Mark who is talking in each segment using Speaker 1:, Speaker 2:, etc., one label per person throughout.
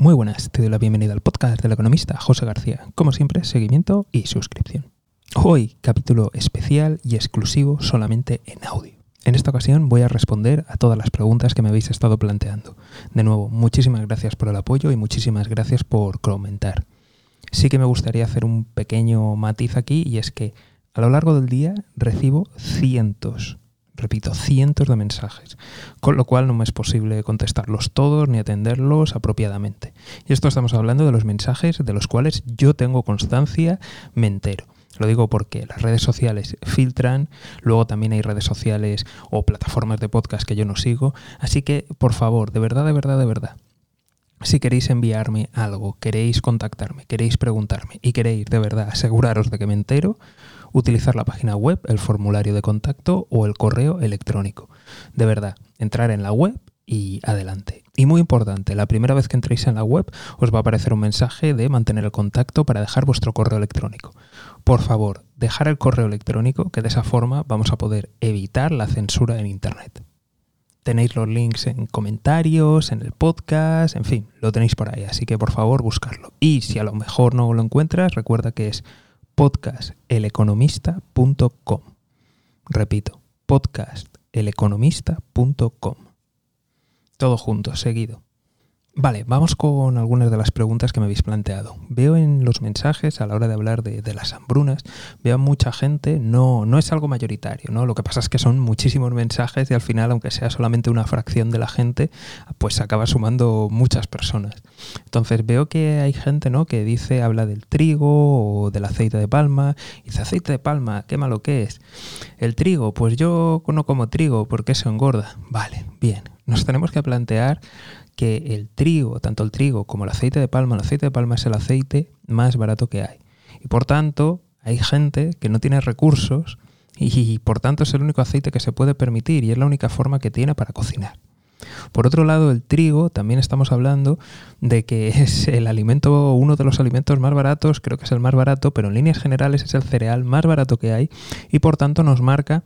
Speaker 1: Muy buenas, te doy la bienvenida al podcast del economista José García. Como siempre, seguimiento y suscripción. Hoy, capítulo especial y exclusivo solamente en audio. En esta ocasión voy a responder a todas las preguntas que me habéis estado planteando. De nuevo, muchísimas gracias por el apoyo y muchísimas gracias por comentar. Sí que me gustaría hacer un pequeño matiz aquí y es que a lo largo del día recibo cientos, repito, cientos de mensajes, con lo cual no me es posible contestarlos todos ni atenderlos apropiadamente. Y esto estamos hablando de los mensajes de los cuales yo tengo constancia, me entero. Lo digo porque las redes sociales filtran, luego también hay redes sociales o plataformas de podcast que yo no sigo, así que por favor, de verdad, de verdad, de verdad, si queréis enviarme algo, queréis contactarme, queréis preguntarme y queréis de verdad aseguraros de que me entero, utilizar la página web, el formulario de contacto o el correo electrónico. De verdad, entrar en la web y adelante. Y muy importante, la primera vez que entréis en la web os va a aparecer un mensaje de mantener el contacto para dejar vuestro correo electrónico. Por favor, dejar el correo electrónico, que de esa forma vamos a poder evitar la censura en Internet. Tenéis los links en comentarios, en el podcast, en fin, lo tenéis por ahí, así que por favor buscarlo. Y si a lo mejor no lo encuentras, recuerda que es podcasteleconomista.com. Repito, podcasteleconomista.com. Todo junto, seguido. Vale, vamos con algunas de las preguntas que me habéis planteado. Veo en los mensajes a la hora de hablar de, las hambrunas, veo mucha gente, no, no es algo mayoritario, ¿no? Lo que pasa es que son muchísimos mensajes y al final, aunque sea solamente una fracción de la gente, pues acaba sumando muchas personas. Entonces veo que hay gente, ¿no? Que dice, habla del trigo o del aceite de palma, y dice aceite de palma, qué malo que es. El trigo, pues yo no como trigo porque eso engorda. Vale, bien. Nos tenemos que plantear que el trigo, tanto el trigo como el aceite de palma, el aceite de palma es el aceite más barato que hay. Y por tanto, hay gente que no tiene recursos y por tanto es el único aceite que se puede permitir y es la única forma que tiene para cocinar. Por otro lado, el trigo, también estamos hablando de que es el alimento, uno de los alimentos más baratos, creo que es el más barato, pero en líneas generales es el cereal más barato que hay y por tanto nos marca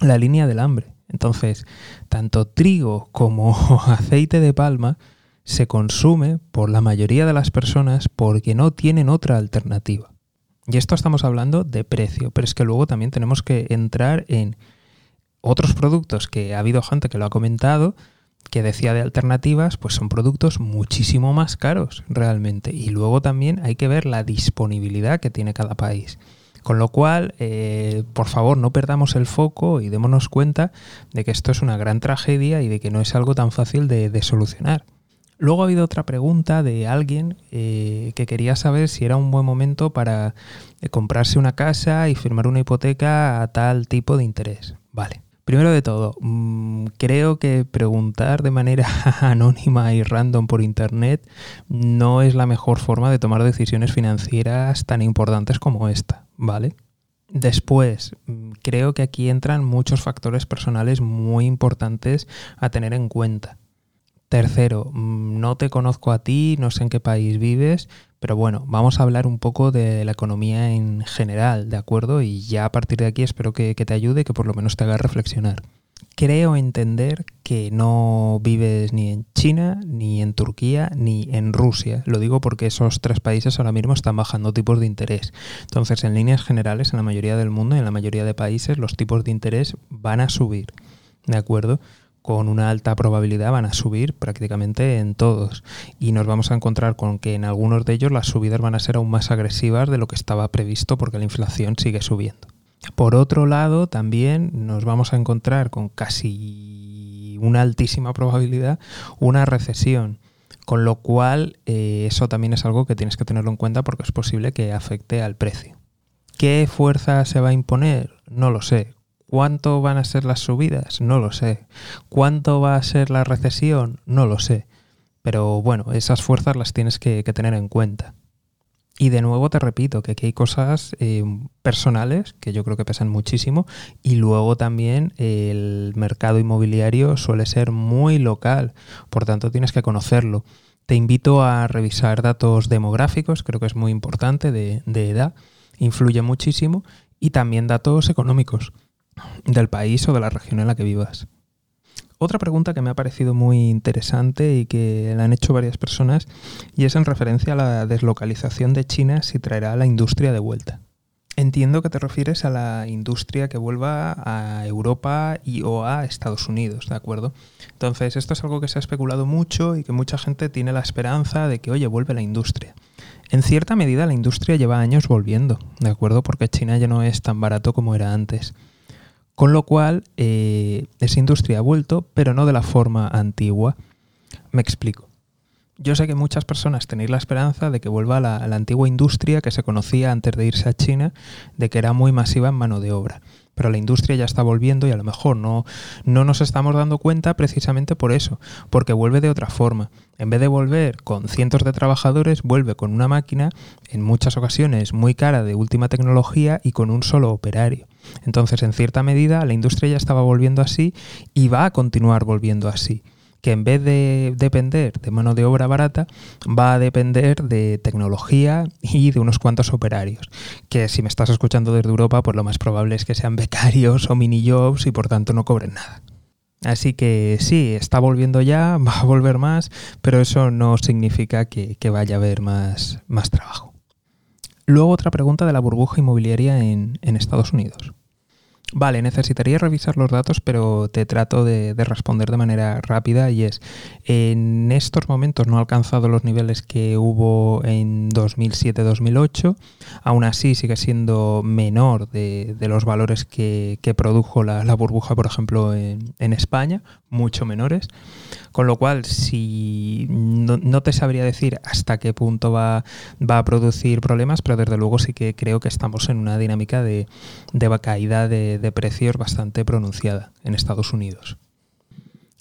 Speaker 1: la línea del hambre. Entonces, tanto trigo como aceite de palma se consume por la mayoría de las personas porque no tienen otra alternativa. Y esto estamos hablando de precio, pero es que luego también tenemos que entrar en otros productos que ha habido gente que lo ha comentado, que decía de alternativas, pues son productos muchísimo más caros realmente. Y luego también hay que ver la disponibilidad que tiene cada país. Con lo cual, eh, por favor, no perdamos el foco y démonos cuenta de que esto es una gran tragedia y de que no es algo tan fácil de, solucionar. Luego ha habido otra pregunta de alguien eh, que quería saber si era un buen momento para eh, comprarse una casa y firmar una hipoteca a tal tipo de interés. Vale. Primero de todo, mm, creo que preguntar de manera anónima y random por internet no es la mejor forma de tomar decisiones financieras tan importantes como esta. ¿vale? Después, mm, creo que aquí entran muchos factores personales muy importantes a tener en cuenta. Tercero, mm, no te conozco a ti, no sé en qué país vives, pero bueno, vamos a hablar un poco de la economía en general, ¿de acuerdo? Y ya a partir de aquí espero que, te ayude, que por lo menos te haga reflexionar creo entender que no vives ni en China, ni en Turquía, ni en Rusia. Lo digo porque esos tres países ahora mismo están bajando tipos de interés. Entonces, en líneas generales, en la mayoría del mundo y en la mayoría de países, los tipos de interés van a subir. ¿De acuerdo? Con una alta probabilidad van a subir prácticamente en todos y nos vamos a encontrar con que en algunos de ellos las subidas van a ser aún más agresivas de lo que estaba previsto porque la inflación sigue subiendo. Por otro lado, también nos vamos a encontrar con casi una altísima probabilidad una recesión, con lo cual eh, eso también es algo que tienes que tenerlo en cuenta porque es posible que afecte al precio. ¿Qué fuerza se va a imponer? No lo sé. ¿Cuánto van a ser las subidas? No lo sé. ¿Cuánto va a ser la recesión? No lo sé. Pero bueno, esas fuerzas las tienes que tener en cuenta. Y de nuevo te repito que aquí hay cosas eh, personales que yo creo que pesan muchísimo y luego también el mercado inmobiliario suele ser muy local, por tanto tienes que conocerlo. Te invito a revisar datos demográficos, creo que es muy importante, de, de edad, influye muchísimo, y también datos económicos del país o de la región en la que vivas. Otra pregunta que me ha parecido muy interesante y que la han hecho varias personas y es en referencia a la deslocalización de China si traerá la industria de vuelta. Entiendo que te refieres a la industria que vuelva a Europa y o a Estados Unidos, ¿de acuerdo? Entonces, esto es algo que se ha especulado mucho y que mucha gente tiene la esperanza de que, oye, vuelve la industria. En cierta medida la industria lleva años volviendo, ¿de acuerdo? Porque China ya no es tan barato como era antes. Con lo cual, eh, esa industria ha vuelto, pero no de la forma antigua. Me explico. Yo sé que muchas personas tenéis la esperanza de que vuelva la, la antigua industria que se conocía antes de irse a China, de que era muy masiva en mano de obra pero la industria ya está volviendo y a lo mejor no, no nos estamos dando cuenta precisamente por eso, porque vuelve de otra forma. En vez de volver con cientos de trabajadores, vuelve con una máquina, en muchas ocasiones muy cara de última tecnología y con un solo operario. Entonces, en cierta medida, la industria ya estaba volviendo así y va a continuar volviendo así que en vez de depender de mano de obra barata, va a depender de tecnología y de unos cuantos operarios. Que si me estás escuchando desde Europa, pues lo más probable es que sean becarios o mini jobs y por tanto no cobren nada. Así que sí, está volviendo ya, va a volver más, pero eso no significa que, vaya a haber más, más trabajo. Luego otra pregunta de la burbuja inmobiliaria en, en Estados Unidos. Vale, necesitaría revisar los datos, pero te trato de, responder de manera rápida y es, en estos momentos no ha alcanzado los niveles que hubo en 2007-2008, aún así sigue siendo menor de, los valores que, produjo la, burbuja, por ejemplo, en, en España, mucho menores. Con lo cual, si no, te sabría decir hasta qué punto va, a producir problemas, pero desde luego sí que creo que estamos en una dinámica de, de caída de precios bastante pronunciada en Estados Unidos.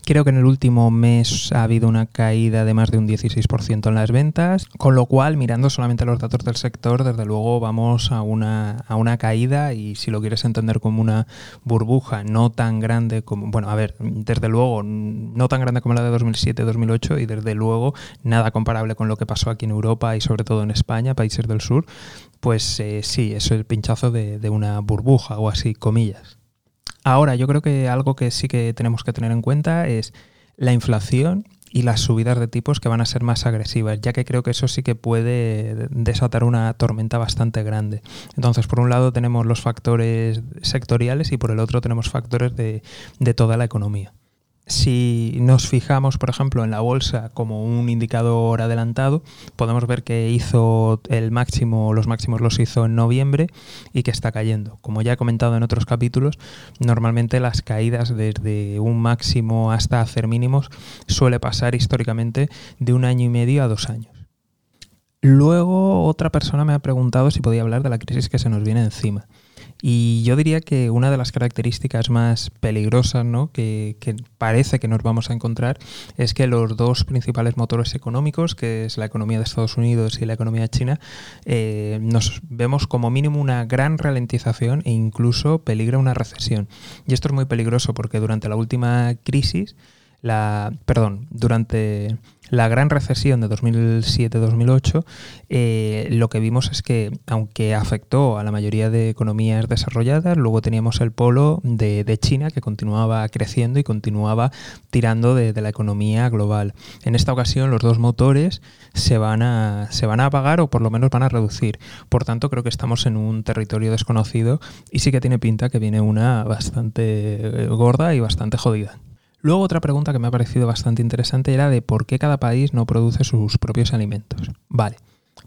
Speaker 1: Creo que en el último mes ha habido una caída de más de un 16% en las ventas, con lo cual, mirando solamente los datos del sector, desde luego vamos a una, a una caída y si lo quieres entender como una burbuja no tan grande como, bueno, a ver, desde luego no tan grande como la de 2007-2008 y desde luego nada comparable con lo que pasó aquí en Europa y sobre todo en España, países del sur, pues eh, sí, es el pinchazo de, de una burbuja o así, comillas. Ahora, yo creo que algo que sí que tenemos que tener en cuenta es la inflación y las subidas de tipos que van a ser más agresivas, ya que creo que eso sí que puede desatar una tormenta bastante grande. Entonces, por un lado tenemos los factores sectoriales y por el otro tenemos factores de, de toda la economía. Si nos fijamos, por ejemplo, en la bolsa como un indicador adelantado, podemos ver que hizo el máximo, los máximos los hizo en noviembre y que está cayendo. Como ya he comentado en otros capítulos, normalmente las caídas desde un máximo hasta hacer mínimos suele pasar históricamente de un año y medio a dos años. Luego otra persona me ha preguntado si podía hablar de la crisis que se nos viene encima. Y yo diría que una de las características más peligrosas ¿no? que, parece que nos vamos a encontrar es que los dos principales motores económicos, que es la economía de Estados Unidos y la economía china, eh, nos vemos como mínimo una gran ralentización e incluso peligra una recesión. Y esto es muy peligroso porque durante la última crisis, la, perdón, durante la gran recesión de 2007-2008, eh, lo que vimos es que, aunque afectó a la mayoría de economías desarrolladas, luego teníamos el polo de, China que continuaba creciendo y continuaba tirando de, la economía global. En esta ocasión, los dos motores se van, a, se van a apagar o por lo menos van a reducir. Por tanto, creo que estamos en un territorio desconocido y sí que tiene pinta que viene una bastante gorda y bastante jodida. Luego otra pregunta que me ha parecido bastante interesante era de por qué cada país no produce sus propios alimentos. Vale.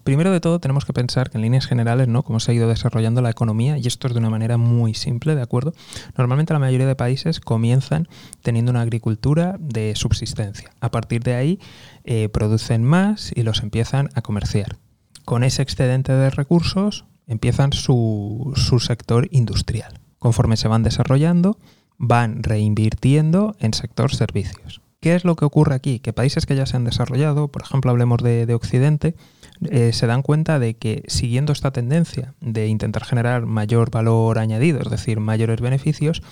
Speaker 1: Primero de todo tenemos que pensar que en líneas generales, ¿no? Cómo se ha ido desarrollando la economía, y esto es de una manera muy simple, ¿de acuerdo? Normalmente la mayoría de países comienzan teniendo una agricultura de subsistencia. A partir de ahí eh, producen más y los empiezan a comerciar. Con ese excedente de recursos empiezan su, su sector industrial. Conforme se van desarrollando, van reinvirtiendo en sector servicios. ¿Qué es lo que ocurre aquí? Que países que ya se han desarrollado, por ejemplo, hablemos de, Occidente, eh, se dan cuenta de que siguiendo esta tendencia de intentar generar mayor valor añadido, es decir, mayores beneficios,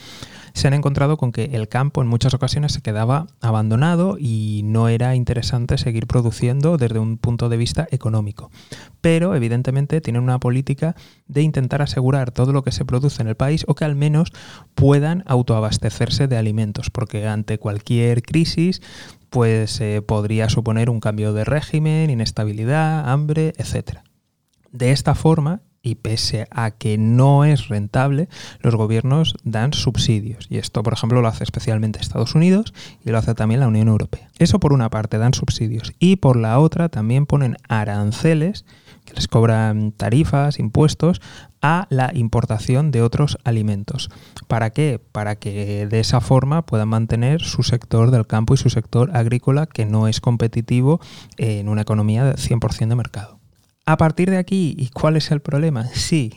Speaker 1: se han encontrado con que el campo en muchas ocasiones se quedaba abandonado y no era interesante seguir produciendo desde un punto de vista económico. Pero evidentemente tienen una política de intentar asegurar todo lo que se produce en el país o que al menos puedan autoabastecerse de alimentos, porque ante cualquier crisis pues eh, podría suponer un cambio de régimen, inestabilidad, hambre, etc. De esta forma, y pese a que no es rentable, los gobiernos dan subsidios. Y esto, por ejemplo, lo hace especialmente Estados Unidos y lo hace también la Unión Europea. Eso por una parte, dan subsidios. Y por la otra, también ponen aranceles que les cobran tarifas, impuestos a la importación de otros alimentos. ¿Para qué? Para que de esa forma puedan mantener su sector del campo y su sector agrícola que no es competitivo en una economía de 100% de mercado. A partir de aquí, ¿y cuál es el problema? Sí,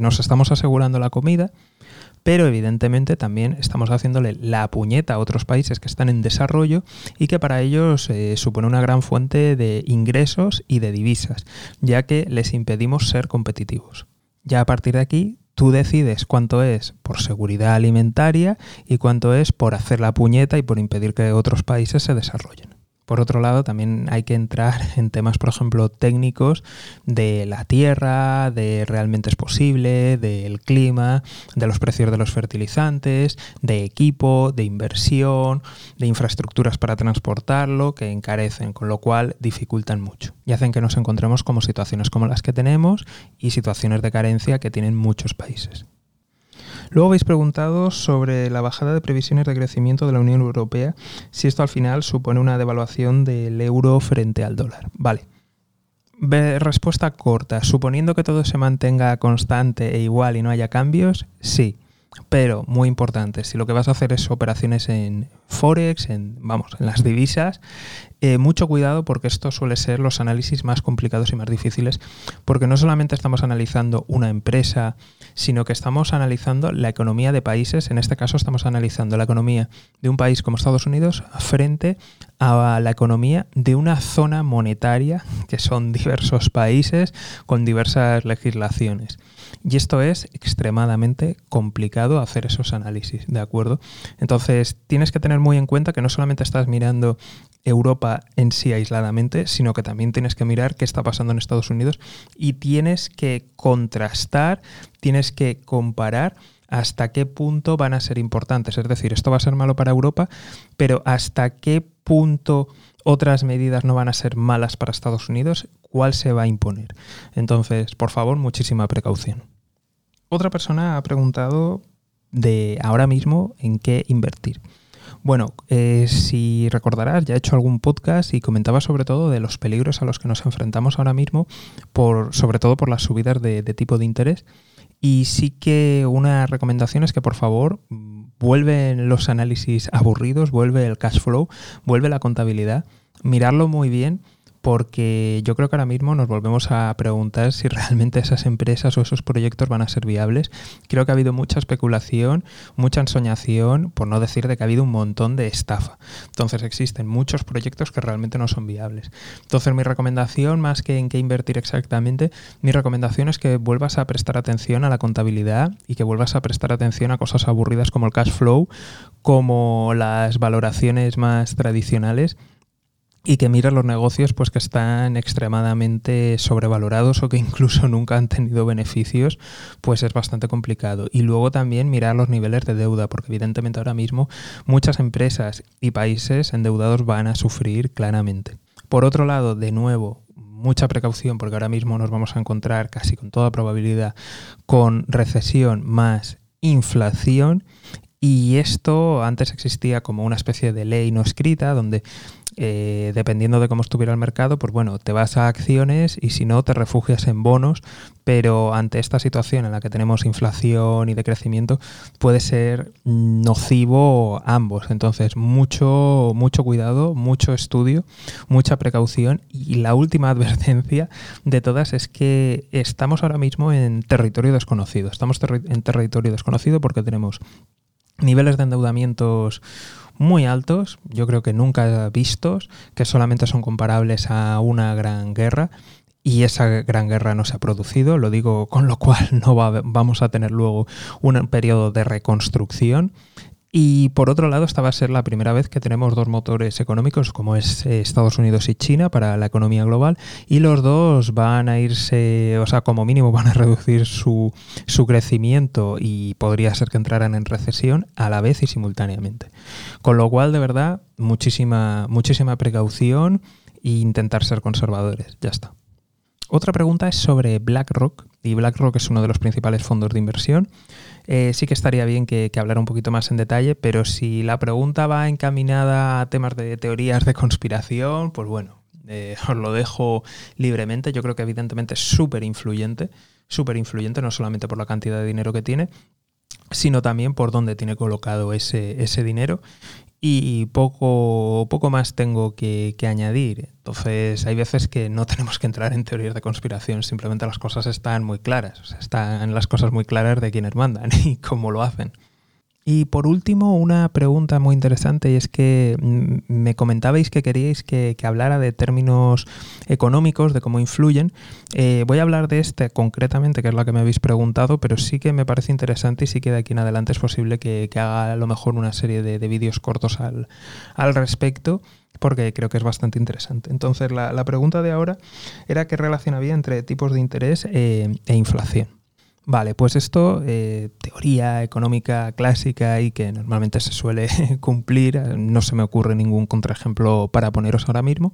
Speaker 1: nos estamos asegurando la comida, pero evidentemente también estamos haciéndole la puñeta a otros países que están en desarrollo y que para ellos eh, supone una gran fuente de ingresos y de divisas, ya que les impedimos ser competitivos. Ya a partir de aquí tú decides cuánto es por seguridad alimentaria y cuánto es por hacer la puñeta y por impedir que otros países se desarrollen. Por otro lado, también hay que entrar en temas, por ejemplo, técnicos de la tierra, de realmente es posible, del clima, de los precios de los fertilizantes, de equipo, de inversión, de infraestructuras para transportarlo, que encarecen, con lo cual dificultan mucho y hacen que nos encontremos como situaciones como las que tenemos y situaciones de carencia que tienen muchos países. Luego habéis preguntado sobre la bajada de previsiones de crecimiento de la Unión Europea, si esto al final supone una devaluación del euro frente al dólar. Vale. Respuesta corta. Suponiendo que todo se mantenga constante e igual y no haya cambios, sí. Pero, muy importante, si lo que vas a hacer es operaciones en Forex, en, vamos, en las divisas, eh, mucho cuidado porque esto suele ser los análisis más complicados y más difíciles, porque no solamente estamos analizando una empresa, sino que estamos analizando la economía de países, en este caso estamos analizando la economía de un país como Estados Unidos frente a la economía de una zona monetaria, que son diversos países con diversas legislaciones. Y esto es extremadamente complicado hacer esos análisis, ¿de acuerdo? Entonces, tienes que tener muy en cuenta que no solamente estás mirando Europa en sí aisladamente, sino que también tienes que mirar qué está pasando en Estados Unidos y tienes que contrastar, tienes que comparar hasta qué punto van a ser importantes. Es decir, esto va a ser malo para Europa, pero hasta qué punto otras medidas no van a ser malas para Estados Unidos, cuál se va a imponer. Entonces, por favor, muchísima precaución. Otra persona ha preguntado de ahora mismo en qué invertir. Bueno, eh, si recordarás, ya he hecho algún podcast y comentaba sobre todo de los peligros a los que nos enfrentamos ahora mismo, por, sobre todo por las subidas de, de tipo de interés. Y sí que una recomendación es que por favor vuelven los análisis aburridos, vuelve el cash flow, vuelve la contabilidad, mirarlo muy bien porque yo creo que ahora mismo nos volvemos a preguntar si realmente esas empresas o esos proyectos van a ser viables. Creo que ha habido mucha especulación, mucha ensoñación, por no decir de que ha habido un montón de estafa. Entonces existen muchos proyectos que realmente no son viables. Entonces mi recomendación, más que en qué invertir exactamente, mi recomendación es que vuelvas a prestar atención a la contabilidad y que vuelvas a prestar atención a cosas aburridas como el cash flow, como las valoraciones más tradicionales y que mira los negocios pues que están extremadamente sobrevalorados o que incluso nunca han tenido beneficios, pues es bastante complicado. Y luego también mirar los niveles de deuda, porque evidentemente ahora mismo muchas empresas y países endeudados van a sufrir claramente. Por otro lado, de nuevo, mucha precaución porque ahora mismo nos vamos a encontrar casi con toda probabilidad con recesión más inflación y esto antes existía como una especie de ley no escrita donde eh, dependiendo de cómo estuviera el mercado, pues bueno, te vas a acciones y si no, te refugias en bonos, pero ante esta situación en la que tenemos inflación y decrecimiento, puede ser nocivo ambos. Entonces, mucho, mucho cuidado, mucho estudio, mucha precaución y la última advertencia de todas es que estamos ahora mismo en territorio desconocido. Estamos en territorio desconocido porque tenemos niveles de endeudamientos muy altos, yo creo que nunca vistos, que solamente son comparables a una gran guerra y esa gran guerra no se ha producido, lo digo con lo cual no vamos a tener luego un periodo de reconstrucción. Y por otro lado, esta va a ser la primera vez que tenemos dos motores económicos como es eh, Estados Unidos y China para la economía global y los dos van a irse, o sea, como mínimo van a reducir su, su crecimiento y podría ser que entraran en recesión a la vez y simultáneamente. Con lo cual, de verdad, muchísima, muchísima precaución e intentar ser conservadores. Ya está. Otra pregunta es sobre BlackRock, y BlackRock es uno de los principales fondos de inversión. Eh, sí que estaría bien que, hablara un poquito más en detalle, pero si la pregunta va encaminada a temas de teorías de conspiración, pues bueno, eh, os lo dejo libremente. Yo creo que evidentemente es súper influyente, súper influyente, no solamente por la cantidad de dinero que tiene, sino también por dónde tiene colocado ese, ese dinero y poco, poco más tengo que, añadir. Entonces, hay veces que no tenemos que entrar en teorías de conspiración, simplemente las cosas están muy claras, están las cosas muy claras de quienes mandan y cómo lo hacen. Y por último, una pregunta muy interesante y es que mm, me comentabais que queríais que, hablara de términos económicos, de cómo influyen. Eh, voy a hablar de este concretamente, que es la que me habéis preguntado, pero sí que me parece interesante y sí que de aquí en adelante es posible que, haga a lo mejor una serie de, vídeos cortos al, respecto porque creo que es bastante interesante. Entonces, la, pregunta de ahora era qué relación había entre tipos de interés eh, e inflación. Vale, pues esto, eh, teoría económica clásica y que normalmente se suele cumplir, no se me ocurre ningún contraejemplo para poneros ahora mismo,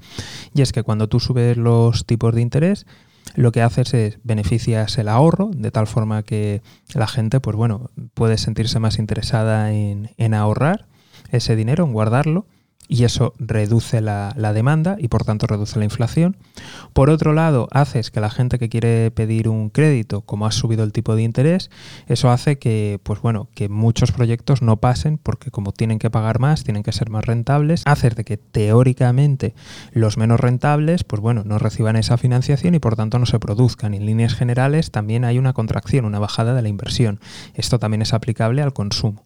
Speaker 1: y es que cuando tú subes los tipos de interés, lo que haces es beneficias el ahorro, de tal forma que la gente, pues bueno, puede sentirse más interesada en, en ahorrar ese dinero, en guardarlo, y eso reduce la, demanda y por tanto reduce la inflación. Por otro lado, haces que la gente que quiere pedir un crédito, como ha subido el tipo de interés, eso hace que, pues bueno, que muchos proyectos no pasen porque como tienen que pagar más, tienen que ser más rentables, haces de que teóricamente los menos rentables, pues bueno, no reciban esa financiación y por tanto no se produzcan. En líneas generales también hay una contracción, una bajada de la inversión. Esto también es aplicable al consumo.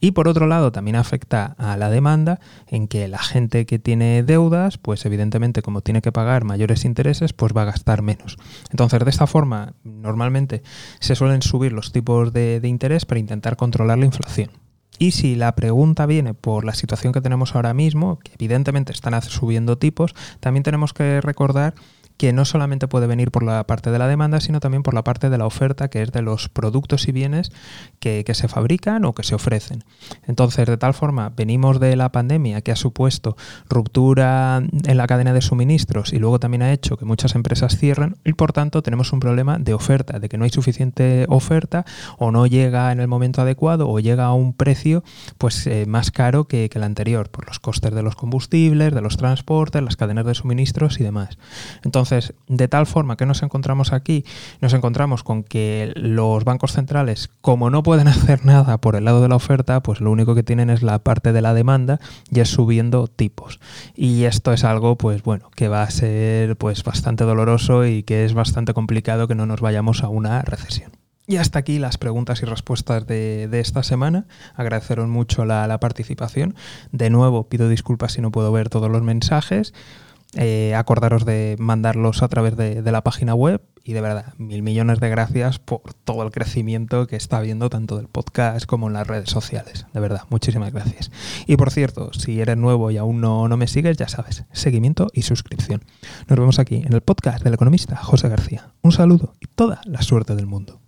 Speaker 1: Y por otro lado también afecta a la demanda en que la gente que tiene deudas, pues evidentemente como tiene que pagar mayores intereses, pues va a gastar menos. Entonces de esta forma normalmente se suelen subir los tipos de, interés para intentar controlar la inflación. Y si la pregunta viene por la situación que tenemos ahora mismo, que evidentemente están subiendo tipos, también tenemos que recordar que no solamente puede venir por la parte de la demanda, sino también por la parte de la oferta, que es de los productos y bienes que, se fabrican o que se ofrecen. Entonces, de tal forma, venimos de la pandemia que ha supuesto ruptura en la cadena de suministros y luego también ha hecho que muchas empresas cierren y por tanto tenemos un problema de oferta, de que no hay suficiente oferta o no llega en el momento adecuado o llega a un precio pues eh, más caro que, que el anterior por los costes de los combustibles, de los transportes, las cadenas de suministros y demás. Entonces, entonces, de tal forma que nos encontramos aquí, nos encontramos con que los bancos centrales, como no pueden hacer nada por el lado de la oferta, pues lo único que tienen es la parte de la demanda y es subiendo tipos. Y esto es algo, pues bueno, que va a ser pues bastante doloroso y que es bastante complicado que no nos vayamos a una recesión. Y hasta aquí las preguntas y respuestas de, esta semana. Agradeceros mucho la, la participación. De nuevo, pido disculpas si no puedo ver todos los mensajes. Eh, acordaros de mandarlos a través de, la página web y de verdad, mil millones de gracias por todo el crecimiento que está habiendo tanto del podcast como en las redes sociales. De verdad, muchísimas gracias. Y por cierto, si eres nuevo y aún no, no me sigues, ya sabes, seguimiento y suscripción. Nos vemos aquí en el podcast del economista José García. Un saludo y toda la suerte del mundo.